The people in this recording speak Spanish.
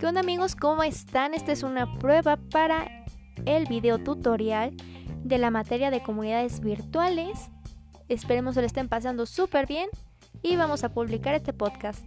¿Qué onda amigos? ¿Cómo están? Esta es una prueba para el video tutorial de la materia de comunidades virtuales. Esperemos que lo estén pasando súper bien y vamos a publicar este podcast.